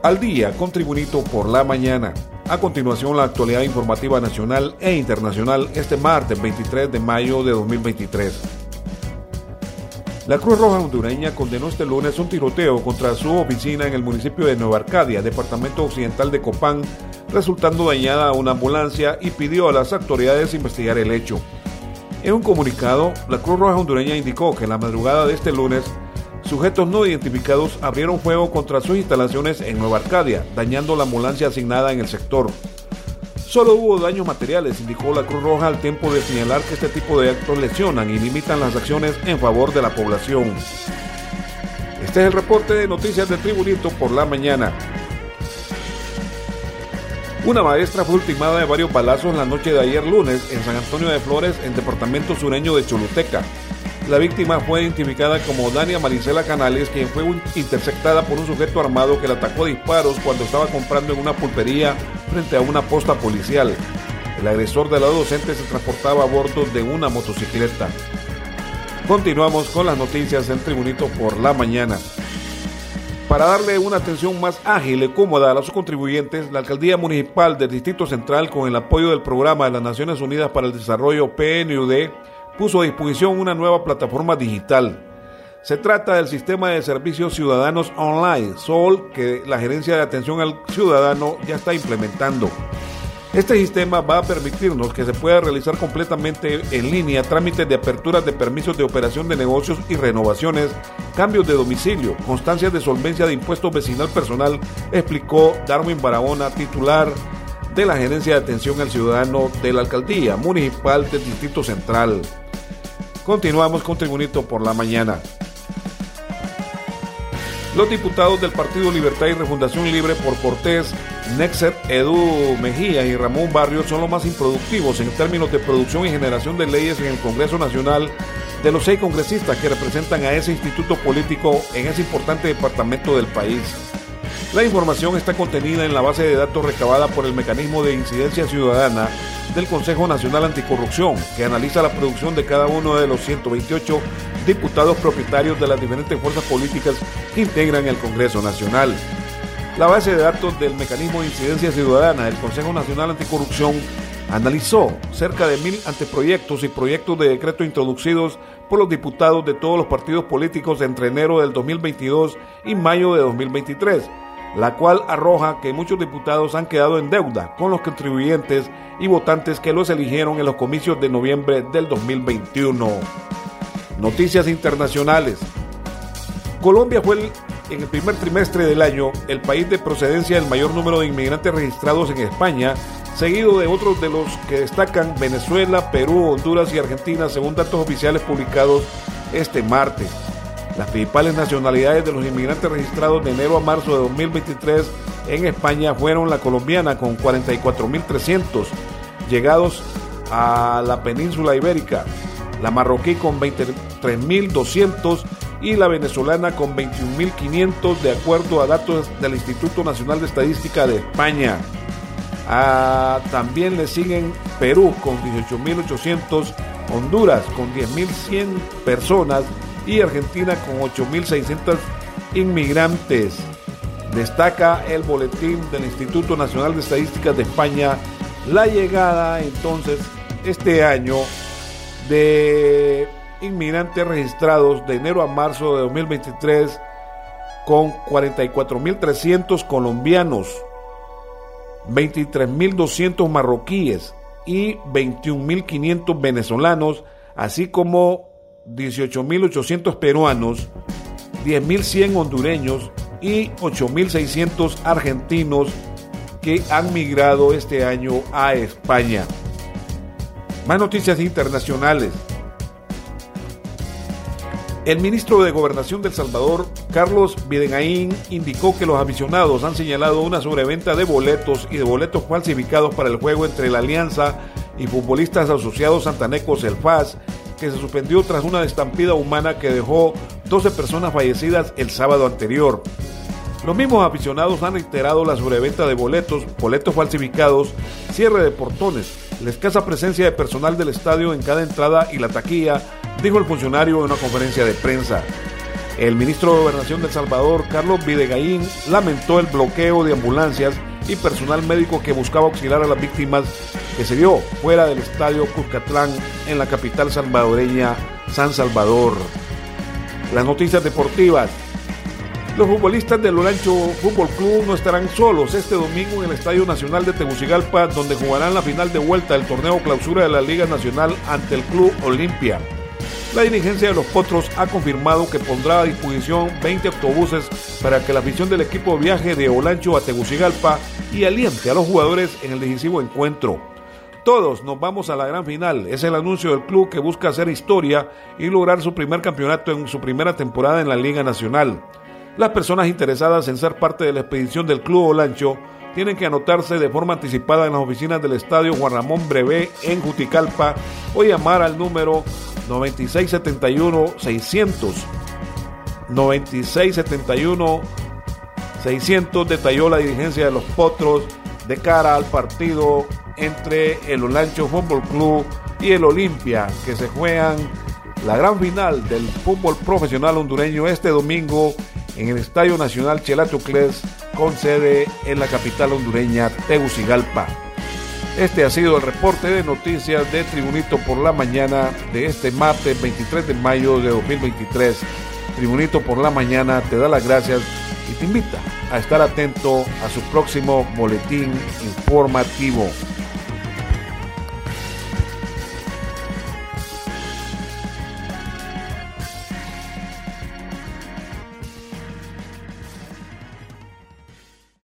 Al día con Tribunito por la mañana. A continuación, la actualidad informativa nacional e internacional este martes 23 de mayo de 2023. La Cruz Roja hondureña condenó este lunes un tiroteo contra su oficina en el municipio de Nueva Arcadia, departamento occidental de Copán, resultando dañada una ambulancia y pidió a las autoridades investigar el hecho. En un comunicado, la Cruz Roja hondureña indicó que en la madrugada de este lunes sujetos no identificados abrieron fuego contra sus instalaciones en Nueva Arcadia, dañando la ambulancia asignada en el sector. Solo hubo daños materiales, indicó la Cruz Roja al tiempo de señalar que este tipo de actos lesionan y limitan las acciones en favor de la población. Este es el reporte de noticias de Tribunito por la mañana. Una maestra fue ultimada de varios balazos la noche de ayer lunes en San Antonio de Flores, en departamento sureño de Choluteca. La víctima fue identificada como Dania Marisela Canales, quien fue interceptada por un sujeto armado que la atacó a disparos cuando estaba comprando en una pulpería frente a una posta policial. El agresor de la docente se transportaba a bordo de una motocicleta. Continuamos con las noticias en Tribunito por la mañana. Para darle una atención más ágil y cómoda a los contribuyentes, la Alcaldía Municipal del Distrito Central, con el apoyo del Programa de las Naciones Unidas para el Desarrollo PNUD, puso a disposición una nueva plataforma digital. Se trata del Sistema de Servicios Ciudadanos Online, SOL, que la Gerencia de Atención al Ciudadano ya está implementando. Este sistema va a permitirnos que se pueda realizar completamente en línea trámites de apertura de permisos de operación de negocios y renovaciones, cambios de domicilio, constancias de solvencia de impuestos vecinal personal, explicó Darwin Barahona, titular de la Gerencia de Atención al Ciudadano de la Alcaldía Municipal del Distrito Central. Continuamos con Tribunito por la mañana. Los diputados del Partido Libertad y Refundación Libre por Cortés, Nexet, Edu Mejía y Ramón Barrio son los más improductivos en términos de producción y generación de leyes en el Congreso Nacional de los seis congresistas que representan a ese instituto político en ese importante departamento del país. La información está contenida en la base de datos recabada por el Mecanismo de Incidencia Ciudadana del Consejo Nacional Anticorrupción, que analiza la producción de cada uno de los 128 diputados propietarios de las diferentes fuerzas políticas que integran el Congreso Nacional. La base de datos del Mecanismo de Incidencia Ciudadana del Consejo Nacional Anticorrupción analizó cerca de mil anteproyectos y proyectos de decreto introducidos por los diputados de todos los partidos políticos entre enero del 2022 y mayo de 2023 la cual arroja que muchos diputados han quedado en deuda con los contribuyentes y votantes que los eligieron en los comicios de noviembre del 2021. Noticias internacionales. Colombia fue en el primer trimestre del año el país de procedencia del mayor número de inmigrantes registrados en España, seguido de otros de los que destacan Venezuela, Perú, Honduras y Argentina, según datos oficiales publicados este martes. Las principales nacionalidades de los inmigrantes registrados de enero a marzo de 2023 en España fueron la colombiana con 44.300 llegados a la península ibérica, la marroquí con 23.200 y la venezolana con 21.500 de acuerdo a datos del Instituto Nacional de Estadística de España. Ah, también le siguen Perú con 18.800, Honduras con 10.100 personas y Argentina con 8.600 inmigrantes. Destaca el boletín del Instituto Nacional de Estadísticas de España la llegada entonces este año de inmigrantes registrados de enero a marzo de 2023 con 44.300 colombianos, 23.200 marroquíes y 21.500 venezolanos, así como 18.800 peruanos, 10.100 hondureños y 8.600 argentinos que han migrado este año a España. Más noticias internacionales. El ministro de Gobernación del Salvador, Carlos Videgaín, indicó que los aficionados han señalado una sobreventa de boletos y de boletos falsificados para el juego entre la Alianza y futbolistas asociados santanecos El FAS, que se suspendió tras una estampida humana que dejó 12 personas fallecidas el sábado anterior. Los mismos aficionados han reiterado la sobreventa de boletos, boletos falsificados, cierre de portones, la escasa presencia de personal del estadio en cada entrada y la taquilla, dijo el funcionario en una conferencia de prensa. El ministro de Gobernación de El Salvador, Carlos Videgaín, lamentó el bloqueo de ambulancias y personal médico que buscaba auxiliar a las víctimas que se dio fuera del estadio Cuscatlán en la capital salvadoreña, San Salvador. Las noticias deportivas. Los futbolistas del Olancho Fútbol Club no estarán solos este domingo en el Estadio Nacional de Tegucigalpa, donde jugarán la final de vuelta del torneo clausura de la Liga Nacional ante el Club Olimpia. La dirigencia de los Potros ha confirmado que pondrá a disposición 20 autobuses para que la afición del equipo viaje de Olancho a Tegucigalpa y aliente a los jugadores en el decisivo encuentro. Todos nos vamos a la gran final. Es el anuncio del club que busca hacer historia y lograr su primer campeonato en su primera temporada en la Liga Nacional. Las personas interesadas en ser parte de la expedición del Club Olancho tienen que anotarse de forma anticipada en las oficinas del Estadio Juan Ramón Brevé en Juticalpa o llamar al número 9671-600. 9671-600 detalló la dirigencia de los Potros de cara al partido entre el Olancho Fútbol Club y el Olimpia que se juegan la gran final del fútbol profesional hondureño este domingo en el Estadio Nacional Chelatucles, con sede en la capital hondureña Tegucigalpa. Este ha sido el reporte de noticias de Tribunito por la mañana de este martes 23 de mayo de 2023. Tribunito por la mañana te da las gracias y te invita a estar atento a su próximo boletín informativo.